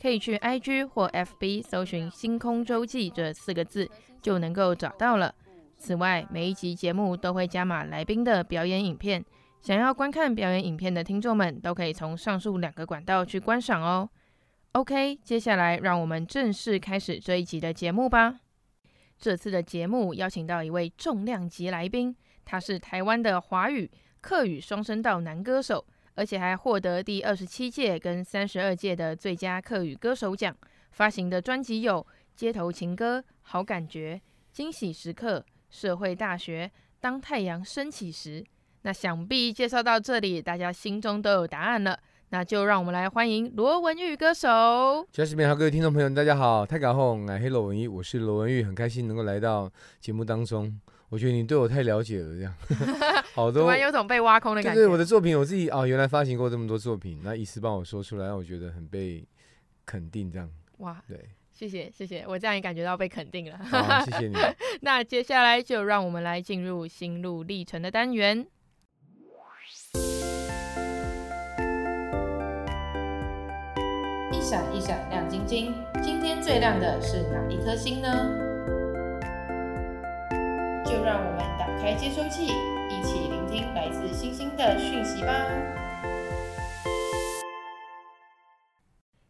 可以去 IG 或 FB 搜寻“星空周记”这四个字，就能够找到了。此外，每一集节目都会加码来宾的表演影片，想要观看表演影片的听众们，都可以从上述两个管道去观赏哦。OK，接下来让我们正式开始这一集的节目吧。这次的节目邀请到一位重量级来宾，他是台湾的华语、客语双声道男歌手。而且还获得第二十七届跟三十二届的最佳客语歌手奖。发行的专辑有《街头情歌》、《好感觉》、《惊喜时刻》、《社会大学》、《当太阳升起时》。那想必介绍到这里，大家心中都有答案了。那就让我们来欢迎罗文玉歌手。嘉视频好，各位听众朋友，大家好，太搞红，哎，黑罗文玉，我是罗文玉，很开心能够来到节目当中。我觉得你对我太了解了，这样 好多，突然有种被挖空的感觉。对，我的作品我自己哦，原来发行过这么多作品，那一次帮我说出来，让我觉得很被肯定，这样。哇，对，谢谢谢谢，我这样也感觉到被肯定了。好，谢谢你。那接下来就让我们来进入心路历程的单元。一闪一闪亮晶晶，今天最亮的是哪一颗星呢？就让我们打开接收器，一起聆听来自星星的讯息吧。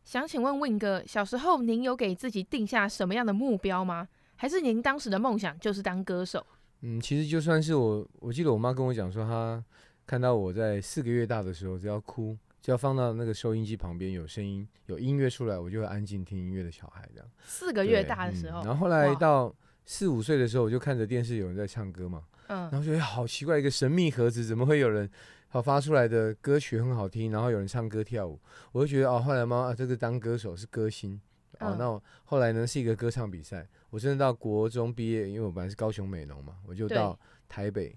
想请问 Win 哥，小时候您有给自己定下什么样的目标吗？还是您当时的梦想就是当歌手？嗯，其实就算是我，我记得我妈跟我讲说，她看到我在四个月大的时候，只要哭，就要放到那个收音机旁边有声音、有音乐出来，我就会安静听音乐的小孩这样。四个月大的时候，嗯、然后后来到。四五岁的时候，我就看着电视有人在唱歌嘛，嗯，然后觉得好奇怪，一个神秘盒子怎么会有人，好发出来的歌曲很好听，然后有人唱歌跳舞，我就觉得哦，后来妈妈、啊、这个当歌手是歌星，哦，嗯、那我后来呢是一个歌唱比赛，我真的到国中毕业，因为我本来是高雄美浓嘛，我就到台北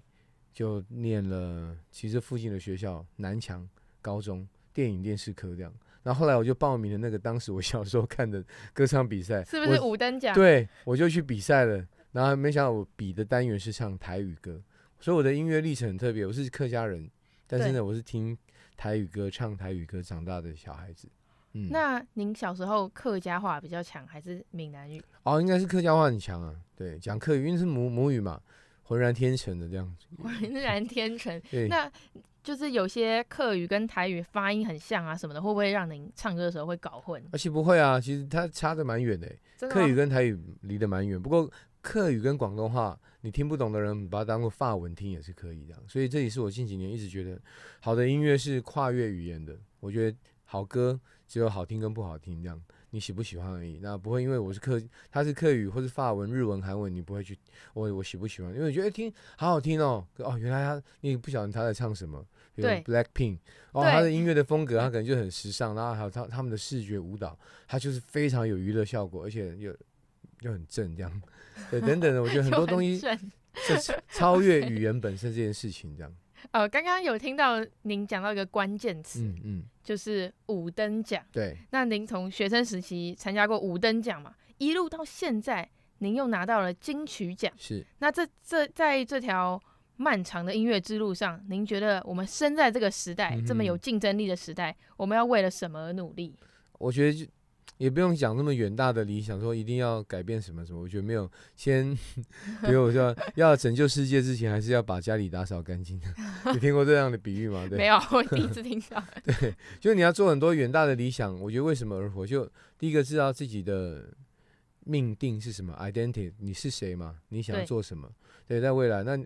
就念了其实附近的学校南强高中电影电视科这样。然后后来我就报名了那个当时我小时候看的歌唱比赛，是不是五等奖？对，我就去比赛了。然后没想到我比的单元是唱台语歌，所以我的音乐历程很特别。我是客家人，但是呢，我是听台语歌、唱台语歌长大的小孩子。嗯，那您小时候客家话比较强，还是闽南语？哦，应该是客家话很强啊。对，讲客语，因为是母母语嘛，浑然天成的这样子。浑然天成。对。那。就是有些客语跟台语发音很像啊什么的，会不会让您唱歌的时候会搞混？而且不会啊，其实它差得蛮远的。客语跟台语离得蛮远，不过客语跟广东话你听不懂的人，把它当做法文听也是可以的。所以这也是我近几年一直觉得，好的音乐是跨越语言的。我觉得好歌只有好听跟不好听这样。你喜不喜欢而已，那不会因为我是客，他是客语或是法文、日文、韩文，你不会去我我喜不喜欢？因为我觉得听好好听哦，哦，原来他你不晓得他在唱什么，比如 Blackpink，哦，他的音乐的风格，他可能就很时尚，然后还有他他们的视觉舞蹈，他就是非常有娱乐效果，而且又又很正这样，对，等等的，我觉得很多 东西是超越语言本身这件事情这样。呃，刚刚有听到您讲到一个关键词，嗯嗯，就是五等奖。对，那您从学生时期参加过五等奖嘛，一路到现在，您又拿到了金曲奖。是，那这这在这条漫长的音乐之路上，您觉得我们生在这个时代，嗯，这么有竞争力的时代，我们要为了什么而努力？我觉得就。也不用讲那么远大的理想，说一定要改变什么什么。我觉得没有，先，比如我说 要拯救世界之前，还是要把家里打扫干净。你听过这样的比喻吗？对，没有，我第一次听到。对，就是你要做很多远大的理想。我觉得为什么而活？就第一个知道自己的命定是什么？identity，你是谁嘛？你想要做什么？对，在未来，那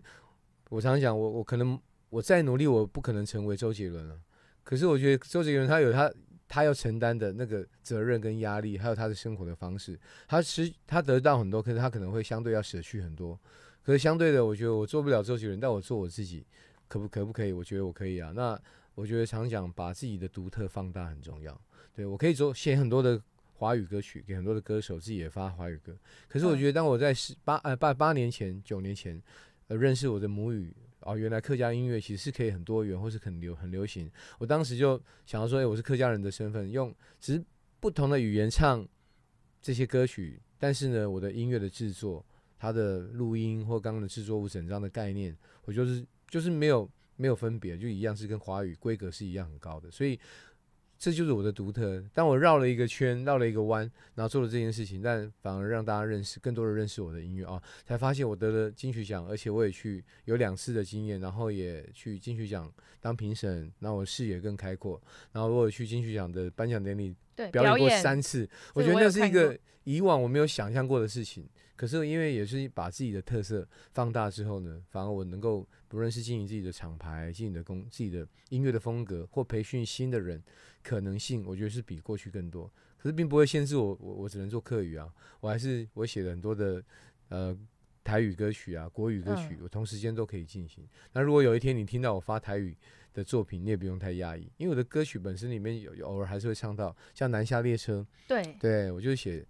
我常常讲，我我可能我再努力，我不可能成为周杰伦了。可是我觉得周杰伦他有他他要承担的那个责任跟压力，还有他的生活的方式，他实他得到很多，可是他可能会相对要舍去很多。可是相对的，我觉得我做不了周杰伦，但我做我自己，可不可不可以？我觉得我可以啊。那我觉得常讲把自己的独特放大很重要。对，我可以做写很多的华语歌曲，给很多的歌手，自己也发华语歌。可是我觉得，当我在十八呃八八年前、九年前，呃认识我的母语哦，原来客家音乐其实是可以很多元，或是很流很流行。我当时就想要说，哎，我是客家人的身份，用只是不同的语言唱这些歌曲，但是呢，我的音乐的制作。它的录音或刚刚的制作物整张的概念，我就是就是没有没有分别，就一样是跟华语规格是一样很高的，所以这就是我的独特。当我绕了一个圈，绕了一个弯，然后做了这件事情，但反而让大家认识更多的认识我的音乐啊，才发现我得了金曲奖，而且我也去有两次的经验，然后也去金曲奖当评审，然后我视野更开阔，然后我有去金曲奖的颁奖典礼表演过三次，我觉得那是一个以往我没有想象过的事情。可是因为也是把自己的特色放大之后呢，反而我能够不论是经营自己的厂牌、经营的工、自己的音乐的风格，或培训新的人，可能性我觉得是比过去更多。可是并不会限制我，我我只能做客语啊，我还是我写了很多的呃台语歌曲啊、国语歌曲，我同时间都可以进行。那如果有一天你听到我发台语的作品，你也不用太压抑，因为我的歌曲本身里面有有偶尔还是会唱到像南下列车，对对，我就写。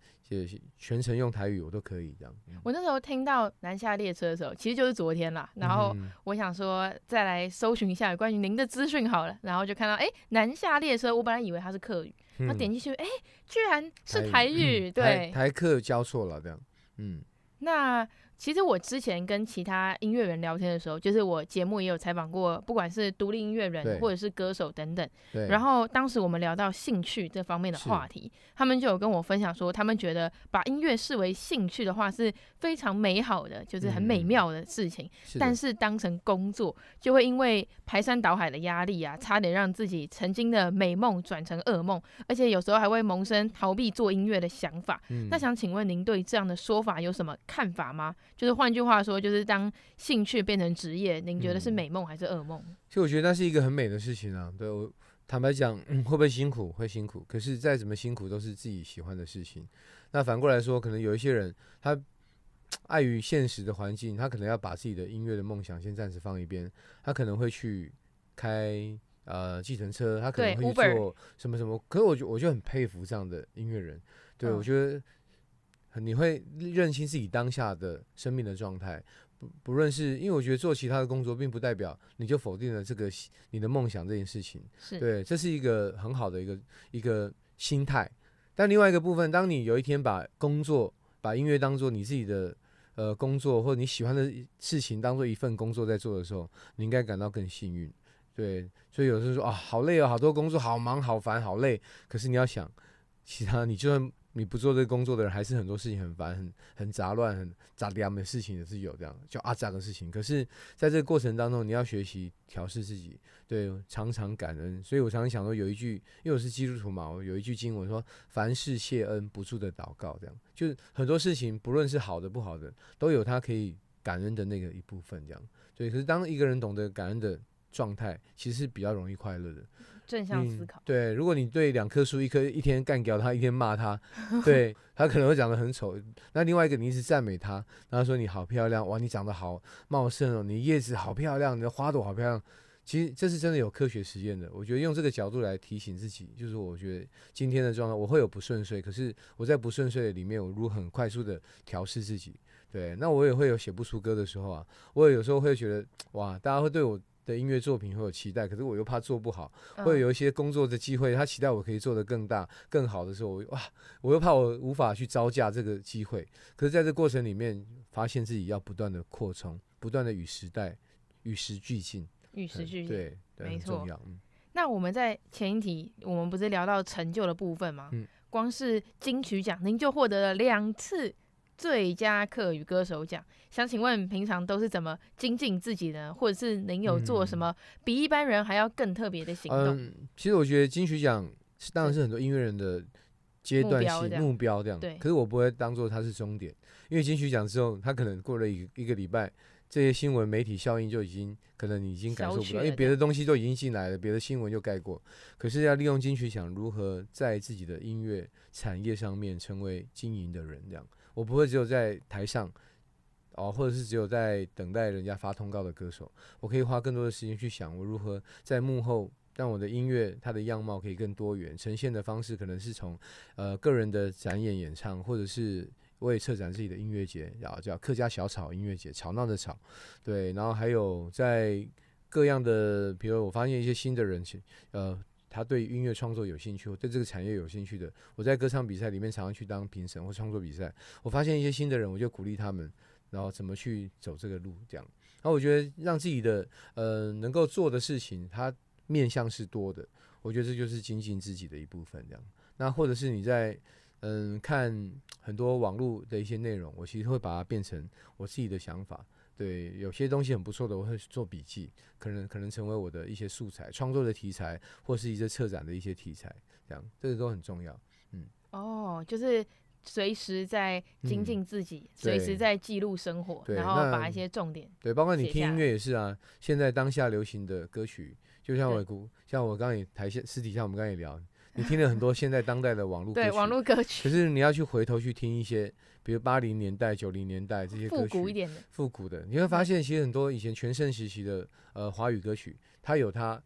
全程用台语我都可以这样。我那时候听到南下列车的时候，其实就是昨天啦。然后我想说再来搜寻一下有关于您的资讯好了，然后就看到哎、欸，南下列车，我本来以为它是客语，他、嗯、点进去，哎、欸，居然是台语，台对，台，台客交错了这样，嗯，那。其实我之前跟其他音乐人聊天的时候，就是我节目也有采访过，不管是独立音乐人或者是歌手等等。然后当时我们聊到兴趣这方面的话题，他们就有跟我分享说，他们觉得把音乐视为兴趣的话是非常美好的，就是很美妙的事情。嗯、但是当成工作，就会因为排山倒海的压力啊，差点让自己曾经的美梦转成噩梦，而且有时候还会萌生逃避做音乐的想法。嗯、那想请问您对这样的说法有什么看法吗？就是换句话说，就是当兴趣变成职业，您觉得是美梦还是噩梦？其实我觉得那是一个很美的事情啊。对我坦白讲，嗯，会不会辛苦？会辛苦。可是再怎么辛苦，都是自己喜欢的事情。那反过来说，可能有一些人，他碍于现实的环境，他可能要把自己的音乐的梦想先暂时放一边。他可能会去开呃计程车，他可能会去做什么什么。可是我就我就很佩服这样的音乐人。对、嗯、我觉得。你会认清自己当下的生命的状态，不不论是因为我觉得做其他的工作，并不代表你就否定了这个你的梦想这件事情。是对，这是一个很好的一个一个心态。但另外一个部分，当你有一天把工作、把音乐当做你自己的呃工作，或者你喜欢的事情当做一份工作在做的时候，你应该感到更幸运。对，所以有时候说啊，好累哦，好多工作，好忙，好烦，好累。可是你要想，其他你就算。你不做这个工作的人，还是很多事情很烦、很很杂乱、很杂乱的事情也是有这样，叫阿杂的事情。可是，在这个过程当中，你要学习调试自己，对，常常感恩。所以我常常想说，有一句，因为我是基督徒嘛，我有一句经文说：“凡事谢恩，不住的祷告。”这样，就是很多事情，不论是好的不好的，都有他可以感恩的那个一部分。这样，对。可是，当一个人懂得感恩的状态，其实是比较容易快乐的。正向思考、嗯。对，如果你对两棵树，一棵一天干掉它，一天骂它，对，它可能会长得很丑。那另外一个，你一直赞美它，然后说你好漂亮，哇，你长得好茂盛哦，你叶子好漂亮，你的花朵好漂亮。其实这是真的有科学实验的。我觉得用这个角度来提醒自己，就是我觉得今天的状态，我会有不顺遂，可是我在不顺遂的里面，我如何很快速的调试自己。对，那我也会有写不出歌的时候啊，我也有时候会觉得，哇，大家会对我。的音乐作品会有期待，可是我又怕做不好，会有一些工作的机会，他期待我可以做得更大、更好的时候，我哇，我又怕我无法去招架这个机会。可是在这过程里面，发现自己要不断的扩充，不断的与时代、与时俱进，与时俱进，对，对，没错。嗯，那我们在前一题，我们不是聊到成就的部分吗？嗯，光是金曲奖，您就获得了两次。最佳客语歌手奖，想请问平常都是怎么精进自己呢？或者是您有做什么比一般人还要更特别的行动？嗯，其实我觉得金曲奖是当然是很多音乐人的阶段性目标这样。对。可是我不会当做它是终点，因为金曲奖之后，他可能过了一一个礼拜。这些新闻媒体效应就已经可能你已经感受不到，因为别的东西都已经进来了，别的新闻就盖过。可是要利用金曲奖如何在自己的音乐产业上面成为经营的人，这样我不会只有在台上哦，或者是只有在等待人家发通告的歌手，我可以花更多的时间去想我如何在幕后让我的音乐它的样貌可以更多元，呈现的方式可能是从呃个人的展演演唱，或者是。为策展自己的音乐节，叫叫客家小草音乐节，吵闹的吵，对，然后还有在各样的，比如我发现一些新的人群，呃，他对音乐创作有兴趣，或对这个产业有兴趣的，我在歌唱比赛里面常常去当评审或创作比赛，我发现一些新的人，我就鼓励他们，然后怎么去走这个路，这样，然后我觉得让自己的呃能够做的事情，它面向是多的，我觉得这就是精进自己的一部分，这样，那或者是你在。嗯，看很多网络的一些内容，我其实会把它变成我自己的想法。对，有些东西很不错的，我会做笔记，可能可能成为我的一些素材，创作的题材，或是一些策展的一些题材，这样这个都很重要。嗯，哦，就是随时在精进自己，随、嗯、时在记录生活，然后把一些重点。对，包括你听音乐也是啊。现在当下流行的歌曲，就像我像我刚才也台下私底下我们刚刚也聊。你听了很多现在当代的网络歌曲，对网络歌曲，可是你要去回头去听一些，比如八零年代、九零年代这些歌曲，复古一点的，复古的，你会发现其实很多以前全盛时期的呃华语歌曲，它有它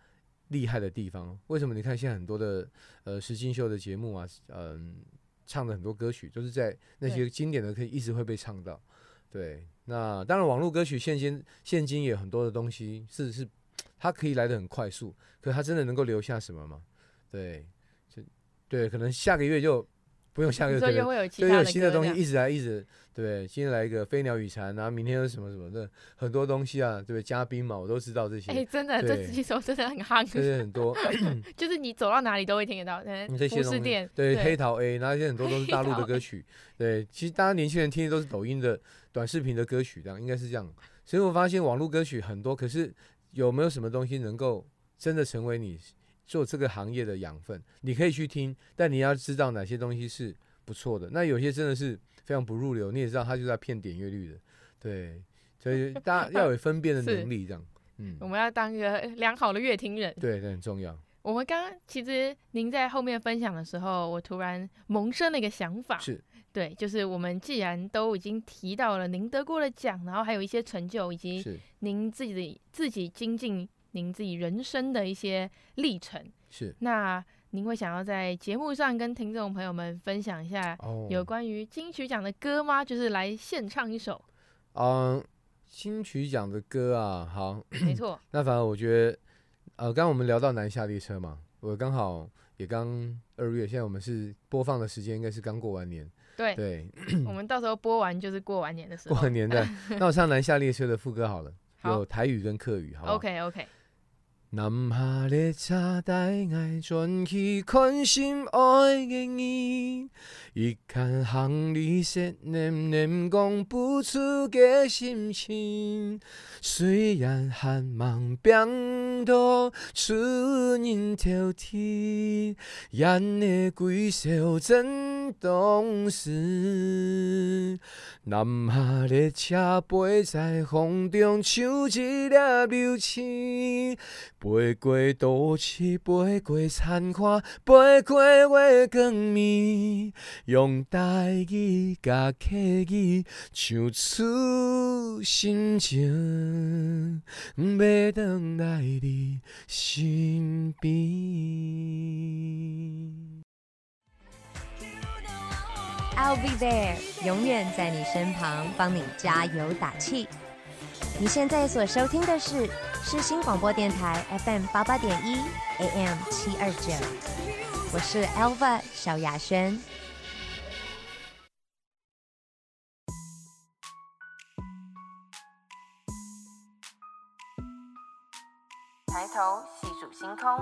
厉害的地方。为什么？你看现在很多的呃实境秀的节目啊，嗯、呃，唱的很多歌曲都是在那些经典的，可以一直会被唱到。对，那当然网络歌曲现今现今也有很多的东西是是它可以来的很快速，可它真的能够留下什么吗？对。对，可能下个月就不用下个月，对，又有新的东西一直来，一直对，今天来一个飞鸟与蝉，然后明天又什么什么的很多东西啊，对，嘉宾嘛，我都知道这些。哎，真的，这几首真的很夯，对对，很多，就是你走到哪里都会听得到。这些东西，对，对黑桃 A，那些很多都是大陆的歌曲。对，其实大家年轻人听的都是抖音的短视频的歌曲，这样应该是这样。所以我发现网络歌曲很多，可是有没有什么东西能够真的成为你？做这个行业的养分，你可以去听，但你要知道哪些东西是不错的。那有些真的是非常不入流，你也知道他就在骗点阅率的，对，所以大家要有分辨的 能力，这样，嗯，我们要当一个良好的乐听人，对，这很重要。我们刚刚其实您在后面分享的时候，我突然萌生了一个想法，是。对，就是我们既然都已经提到了您得过的奖，然后还有一些成就，以及您自己的自己精进。您自己人生的一些历程是，那您会想要在节目上跟听众朋友们分享一下有关于金曲奖的歌吗？就是来献唱一首。嗯，金曲奖的歌啊，好，没错。那反正我觉得，呃，刚刚我们聊到南下列车嘛，我刚好也刚二月，现在我们是播放的时间应该是刚过完年，对对，我们到时候播完就是过完年的时候，过完年的。那我唱南下列车的副歌好了，有台语跟客语，好，OK OK。南下列车带爱转去看心爱的你，一看行李说念念讲不出个心情。虽然寒芒冰冻，出人头天，咱的归宿真懂事。南下列车飞在风中，像一粒流星。飞过都市，飞过残花，飞过月光暝，用台语甲客语唱出心情，要回来你身边。I'll be there，永远在你身旁，帮你加油打气。你现在所收听的是世新广播电台 FM 八八点一 AM 七二九，我是 Alva 小雅轩。抬头细数星空，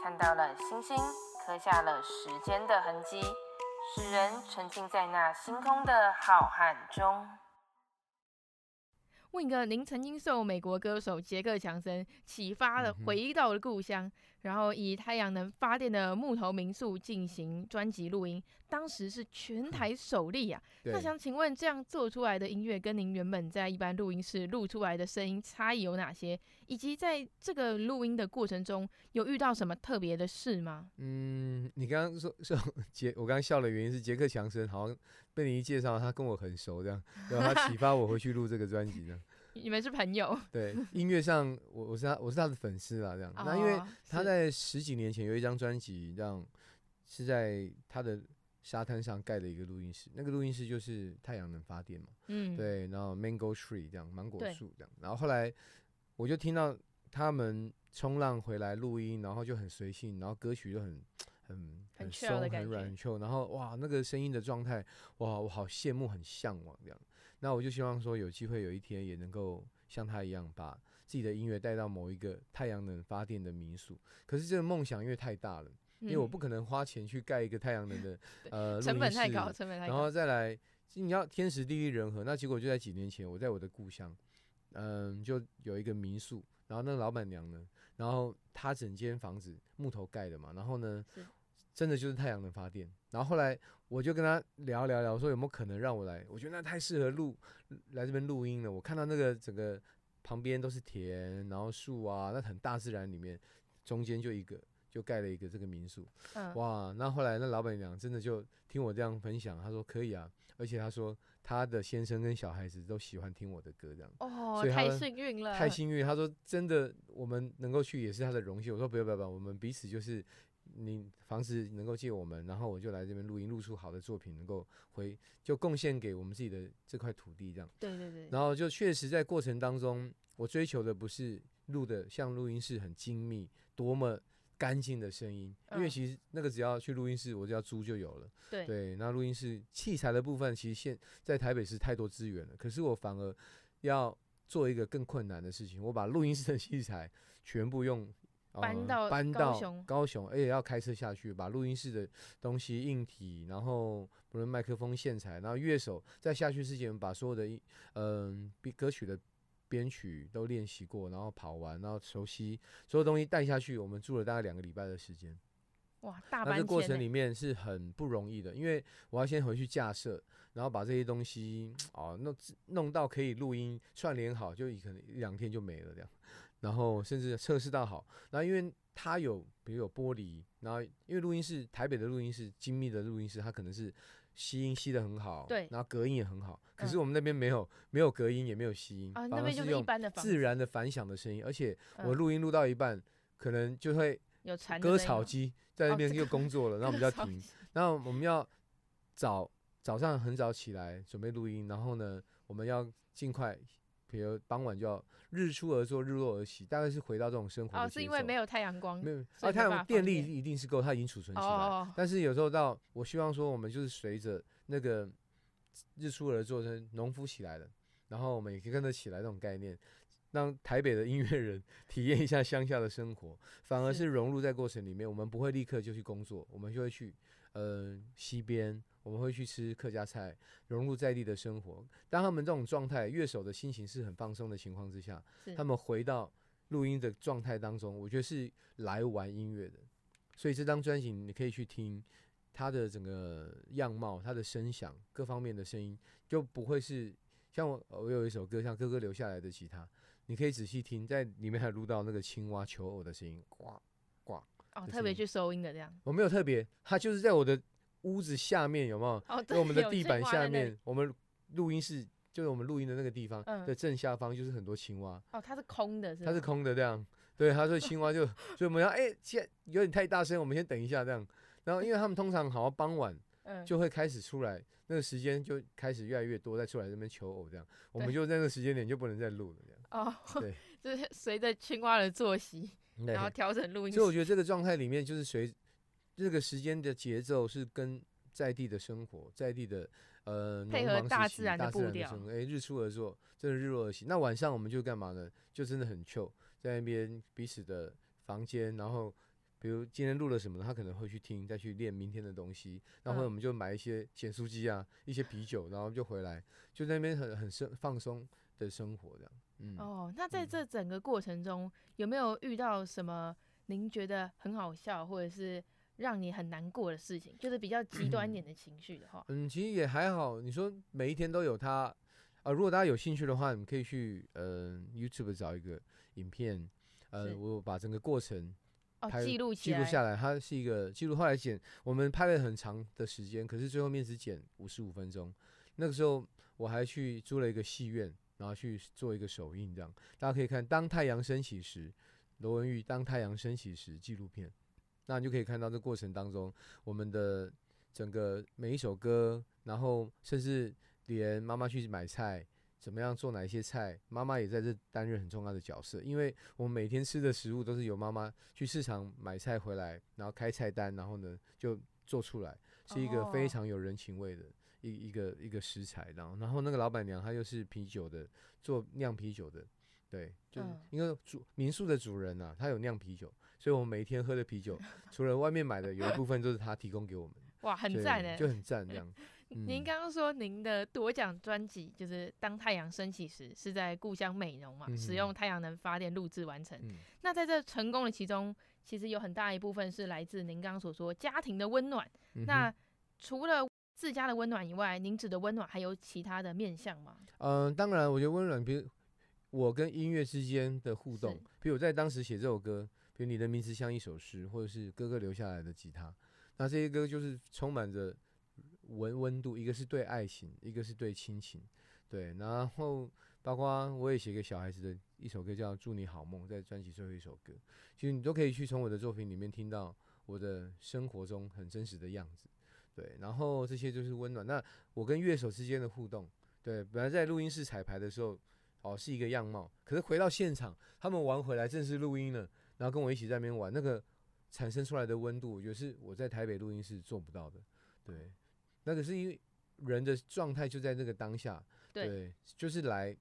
看到了星星，刻下了时间的痕迹，使人沉浸在那星空的浩瀚中。问一个，您曾经受美国歌手杰克强森启发的，回到了故乡，嗯、然后以太阳能发电的木头民宿进行专辑录音，当时是全台首例啊。嗯、那想请问，这样做出来的音乐跟您原本在一般录音室录出来的声音差异有哪些？以及在这个录音的过程中，有遇到什么特别的事吗？嗯，你刚刚说 说杰，我刚刚笑的原因是杰克强森好像被你一介绍，他跟我很熟这样，然后他启发我回去录这个专辑这样。你们是朋友？对，音乐上我我是他我是他的粉丝啦，这样。那因为他在十几年前有一张专辑，这样是在他的沙滩上盖的一个录音室，那个录音室就是太阳能发电嘛。嗯，对，然后 Mango Tree 这样芒果树这样，然后后来我就听到他们冲浪回来录音，然后就很随性，然后歌曲就很 很很松很软很 chill，然后哇那个声音的状态哇我好羡慕很向往这样。那我就希望说，有机会有一天也能够像他一样，把自己的音乐带到某一个太阳能发电的民宿。可是这个梦想因为太大了，因为我不可能花钱去盖一个太阳能的 呃成本太高，成本太高。然后再来，你要天时地利人和。那结果就在几年前，我在我的故乡，嗯，就有一个民宿。然后那个老板娘呢，然后她整间房子木头盖的嘛，然后呢。真的就是太阳能发电，然后后来我就跟他聊聊聊，说有没有可能让我来？我觉得那太适合录来这边录音了。我看到那个整个旁边都是田，然后树啊，那很大自然里面，中间就一个就盖了一个这个民宿。嗯，哇！那后来那老板娘真的就听我这样分享，她说可以啊，而且她说她的先生跟小孩子都喜欢听我的歌，这样。哦，所以太幸运了，太幸运。她说真的，我们能够去也是她的荣幸。我说不要不要不要，我们彼此就是。你房子能够借我们，然后我就来这边录音，录出好的作品，能够回就贡献给我们自己的这块土地，这样。对对对。然后就确实在过程当中，我追求的不是录的像录音室很精密、多么干净的声音，因为其实那个只要去录音室，我就要租就有了。对对。那录音室器材的部分，其实现在台北是太多资源了，可是我反而要做一个更困难的事情，我把录音室的器材全部用。搬到搬到高雄，而且要开车下去，把录音室的东西、硬体，然后不论麦克风、线材，然后乐手在下去之前把所有的嗯、呃、歌曲的编曲都练习过，然后跑完，然后熟悉所有东西带下去。我们住了大概两个礼拜的时间。哇，大半天！那这过程里面是很不容易的，因为我要先回去架设，然后把这些东西 哦弄弄到可以录音串联好，就可能一两天就没了这样。然后甚至测试到好，然后因为它有比如有玻璃，然后因为录音室台北的录音室精密的录音室，它可能是吸音吸的很好，对，然后隔音也很好。可是我们那边没有没有隔音，也没有吸音，啊，那边就是一般的自然的反响的声音。而且我录音录到一半，可能就会有割草机在那边又工作了，然后我们就要停，然后我们要早早上很早起来准备录音，然后呢，我们要尽快。比如傍晚就要日出而作，日落而息，大概是回到这种生活。哦，是因为没有太阳光，没有啊，太阳电力一定是够，它已经储存起来。哦，但是有时候到，我希望说，我们就是随着那个日出而作，成农夫起来了，然后我们也可以跟着起来这种概念，让台北的音乐人体验一下乡下的生活，反而是融入在过程里面。我们不会立刻就去工作，我们就会去呃溪边。我们会去吃客家菜，融入在地的生活。当他们这种状态，乐手的心情是很放松的情况之下，他们回到录音的状态当中，我觉得是来玩音乐的。所以这张专辑你可以去听，它的整个样貌、它的声响、各方面的声音，就不会是像我我有一首歌，像哥哥留下来的吉他，你可以仔细听，在里面还录到那个青蛙求偶的声音，呱呱。哦，特别去收音的这样。我没有特别，它就是在我的。屋子下面有没有？在、哦、我们的地板下面，我们录音室就是我们录音的那个地方的正下方，就是很多青蛙。哦，它是空的是，它是空的这样。对，他说青蛙就，所以我们要哎，现、在、有点太大声，我们先等一下这样。然后，因为他们通常好像傍晚就会开始出来，那个时间就开始越来越多，再出来这边求偶这样。我们就在那个时间点就不能再录了这样。哦，对，就是随着青蛙的作息，然后调整录音。所以我觉得这个状态里面就是随。这个时间的节奏是跟在地的生活，在地的呃，配合大自然的步调。哎，日出而作，真的日落而息。那晚上我们就干嘛呢？就真的很 chill，在那边彼此的房间，然后比如今天录了什么，他可能会去听，再去练明天的东西。然后我们就买一些咸酥鸡啊，一些啤酒，然后就回来，就在那边很很生放松，的生活这样。嗯，哦，那在这整个过程中，嗯、有没有遇到什么您觉得很好笑，或者是让你很难过的事情？就是比较极端一点的情绪的话。嗯，其实也还好。你说每一天都有它啊、呃？如果大家有兴趣的话，你可以去呃 YouTube 找一个影片，呃，我把整个过程拍记录记录下来。它是一个记录，后来剪，我们拍了很长的时间，可是最后面只剪五十五分钟。那个时候我还去租了一个戏院。然后去做一个首映，这样大家可以看《当太阳升起时》，罗文玉《当太阳升起时》纪录片，那你就可以看到这过程当中，我们的整个每一首歌，然后甚至连妈妈去买菜，怎么样做哪一些菜，妈妈也在这担任很重要的角色，因为我们每天吃的食物都是由妈妈去市场买菜回来，然后开菜单，然后呢就做出来，是一个非常有人情味的。一一个一个食材，然后然后那个老板娘她又是啤酒的，做酿啤酒的，对，就是因为主民宿的主人呐、啊，他有酿啤酒，所以我们每一天喝的啤酒，除了外面买的，有一部分都是他提供给我们。哇，很赞呢，就很赞这样。嗯、您刚刚说您的夺奖专辑就是《当太阳升起时》，是在故乡美浓嘛，嗯、使用太阳能发电录制完成。嗯、那在这成功的其中，其实有很大一部分是来自您刚刚所说家庭的温暖。嗯、那除了自家的温暖以外，您指的温暖还有其他的面向吗？嗯、呃，当然，我觉得温暖，比如我跟音乐之间的互动，比如我在当时写这首歌，比如你的名字像一首诗，或者是哥哥留下来的吉他，那这些歌就是充满着温温度，一个是对爱情，一个是对亲情，对，然后包括我也写给小孩子的一首歌叫《祝你好梦》，在专辑最后一首歌，其实你都可以去从我的作品里面听到我的生活中很真实的样子。对，然后这些就是温暖。那我跟乐手之间的互动，对，本来在录音室彩排的时候，哦，是一个样貌，可是回到现场，他们玩回来正式录音了，然后跟我一起在那边玩，那个产生出来的温度，我觉得是我在台北录音室做不到的。对，那个是因为人的状态就在那个当下，对，对，就是来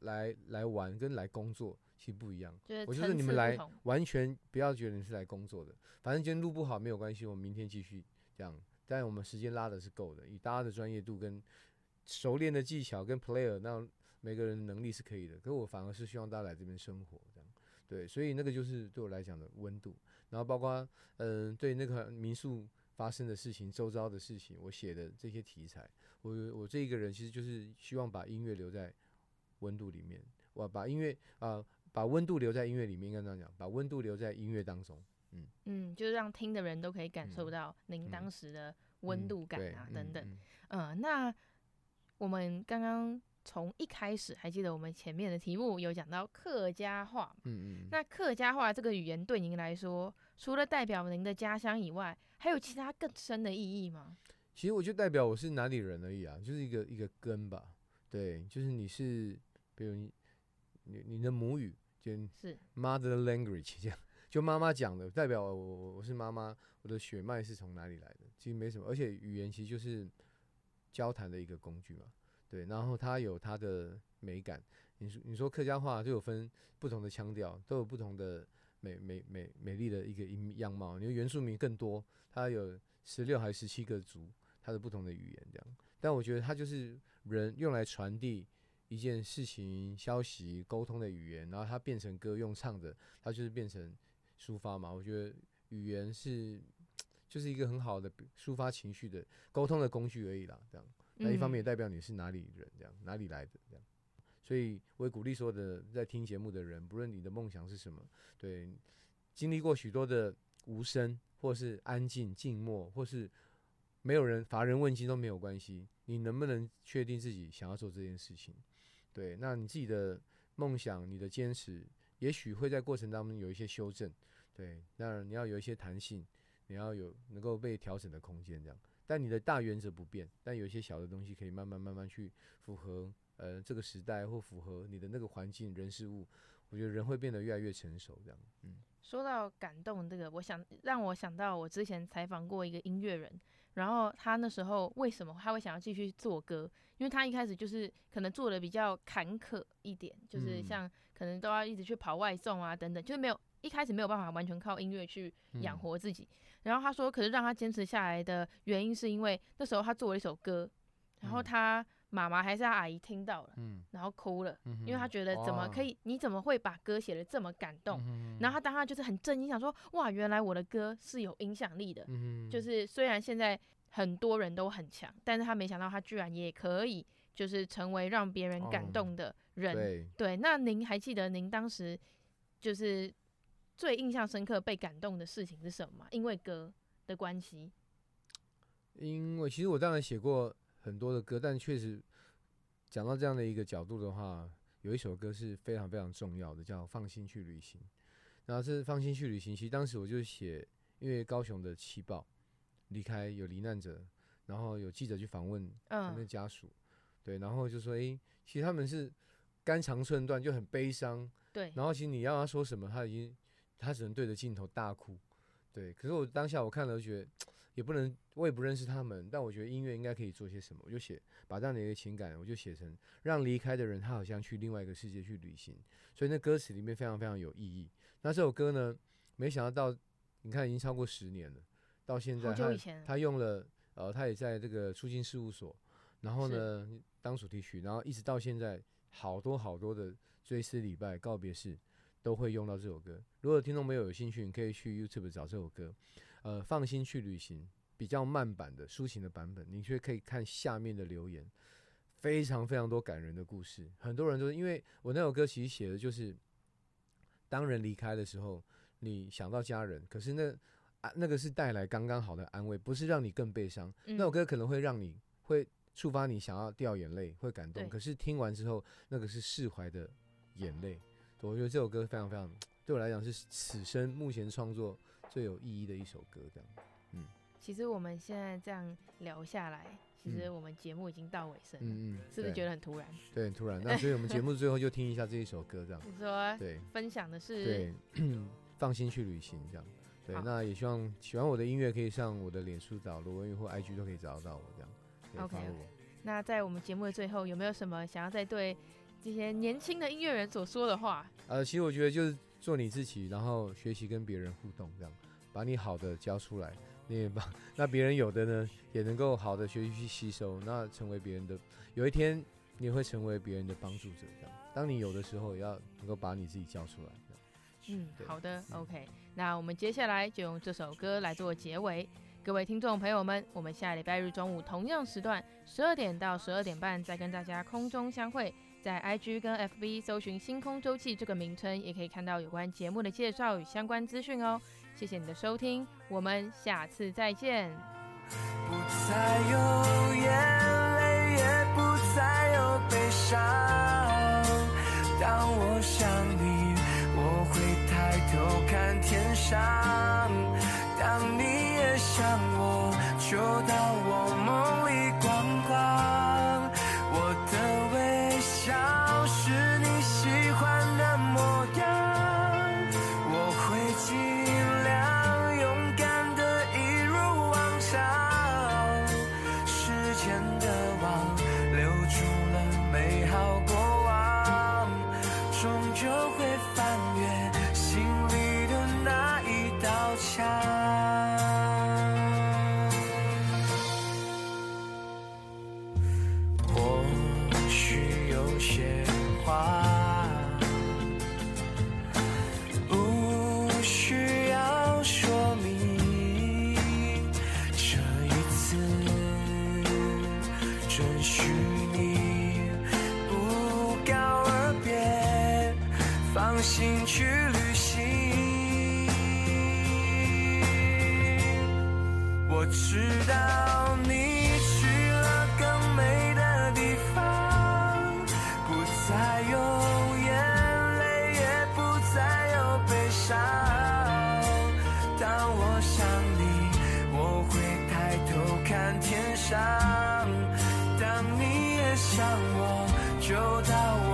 来来玩跟来工作其实不一样。我觉得你们来完全不要觉得你是来工作的，反正今天录不好没有关系，我们明天继续这样。但我们时间拉的是够的，以大家的专业度跟熟练的技巧跟 player，那每个人的能力是可以的。可是我反而是希望大家来这边生活，这样对，所以那个就是对我来讲的温度。然后包括嗯、呃，对那个民宿发生的事情、周遭的事情，我写的这些题材，我我这一个人其实就是希望把音乐留在温度里面，我把音乐啊、呃，把温度留在音乐里面，应该这样讲，把温度留在音乐当中。嗯嗯，就是让听的人都可以感受到您当时的温度感啊，嗯嗯、等等。嗯，嗯呃、那我们刚刚从一开始还记得我们前面的题目有讲到客家话，嗯嗯。那客家话这个语言对您来说，除了代表您的家乡以外，还有其他更深的意义吗？其实我就代表我是哪里人而已啊，就是一个一个根吧。对，就是你是，比如你你你的母语就是 mother language 这样。就妈妈讲的，代表我我我是妈妈，我的血脉是从哪里来的？其实没什么，而且语言其实就是交谈的一个工具嘛，对。然后它有它的美感。你说你说客家话就有分不同的腔调，都有不同的美美美美丽的一个音样貌。你说原住民更多，它有十六还是十七个族，它的不同的语言这样。但我觉得它就是人用来传递一件事情、消息、沟通的语言，然后它变成歌用唱的，它就是变成。抒发嘛，我觉得语言是 就是一个很好的抒发情绪的沟通的工具而已啦。这样，那一方面也代表你是哪里人，这样哪里来的这样。所以我也鼓励所有的在听节目的人，不论你的梦想是什么，对，经历过许多的无声，或是安静静默，或是没有人乏人问津都没有关系。你能不能确定自己想要做这件事情？对，那你自己的梦想，你的坚持。也许会在过程当中有一些修正，对，那你要有一些弹性，你要有能够被调整的空间，这样。但你的大原则不变，但有一些小的东西可以慢慢慢慢去符合呃这个时代或符合你的那个环境人事物，我觉得人会变得越来越成熟，这样。嗯。说到感动这个，我想让我想到我之前采访过一个音乐人，然后他那时候为什么他会想要继续做歌？因为他一开始就是可能做的比较坎坷一点，就是像可能都要一直去跑外送啊等等，就是没有一开始没有办法完全靠音乐去养活自己。然后他说，可是让他坚持下来的原因是因为那时候他做了一首歌，然后他妈妈还是他阿姨听到了，嗯，然后哭了，嗯、因为他觉得怎么可以，你怎么会把歌写的这么感动？嗯、然后他当时就是很震惊，想说哇，原来我的歌是有影响力的，嗯、就是虽然现在很多人都很强，但是他没想到他居然也可以，就是成为让别人感动的人。哦、对，对，那您还记得您当时就是最印象深刻、被感动的事情是什么？因为歌的关系？因为其实我当然写过。很多的歌，但确实讲到这样的一个角度的话，有一首歌是非常非常重要的，叫《放心去旅行》。然后是《放心去旅行》，其实当时我就写，因为高雄的七报离开有罹难者，然后有记者去访问他们的家属，对，然后就说：“哎，其实他们是肝肠寸断，就很悲伤。”对。然后其实你要他说什么，他已经他只能对着镜头大哭。对。可是我当下我看了，就觉得。也不能，我也不认识他们，但我觉得音乐应该可以做些什么，我就写，把这样的一个情感，我就写成让离开的人他好像去另外一个世界去旅行，所以那歌词里面非常非常有意义。那这首歌呢，没想到到你看已经超过十年了，到现在他他用了呃，他也在这个出境事务所，然后呢当主题曲，然后一直到现在好多好多的追思礼拜告别式都会用到这首歌。如果听众朋友有兴趣，你可以去 YouTube 找这首歌。呃，放心去旅行，比较慢版的抒情的版本，你却可以看下面的留言，非常非常多感人的故事。很多人都是因为我那首歌其实写的就是，当人离开的时候，你想到家人，可是那啊那个是带来刚刚好的安慰，不是让你更悲伤。嗯、那首歌可能会让你会触发你想要掉眼泪，会感动。可是听完之后，那个是释怀的眼泪。我觉得这首歌非常非常对我来讲是此生目前创作。最有意义的一首歌，这样，嗯，其实我们现在这样聊下来，其实我们节目已经到尾声，嗯嗯，是不是觉得很突然？对，很突然。那所以我们节目最后就听一下这一首歌，这样。你说，对，分享的是，对，放心去旅行，这样。对，那也希望喜欢我的音乐可以上我的脸书找罗文玉或 IG 都可以找得到我，这样。OK。那在我们节目的最后，有没有什么想要再对这些年轻的音乐人所说的话？呃，其实我觉得就是。做你自己，然后学习跟别人互动，这样把你好的教出来，你也把 那别人有的呢，也能够好的学习去吸收，那成为别人的，有一天你会成为别人的帮助者，这样。当你有的时候，也要能够把你自己教出来。嗯，好的，OK。那我们接下来就用这首歌来做结尾。各位听众朋友们，我们下礼拜日中午同样时段，十二点到十二点半再跟大家空中相会。在 IG 跟 FB 搜寻“星空周记”这个名称，也可以看到有关节目的介绍与相关资讯哦。谢谢你的收听，我们下次再见。不再有眼泪，也不再有悲伤。当我想你，我会抬头看天上。当你也想我，就前当你也想我，就到我。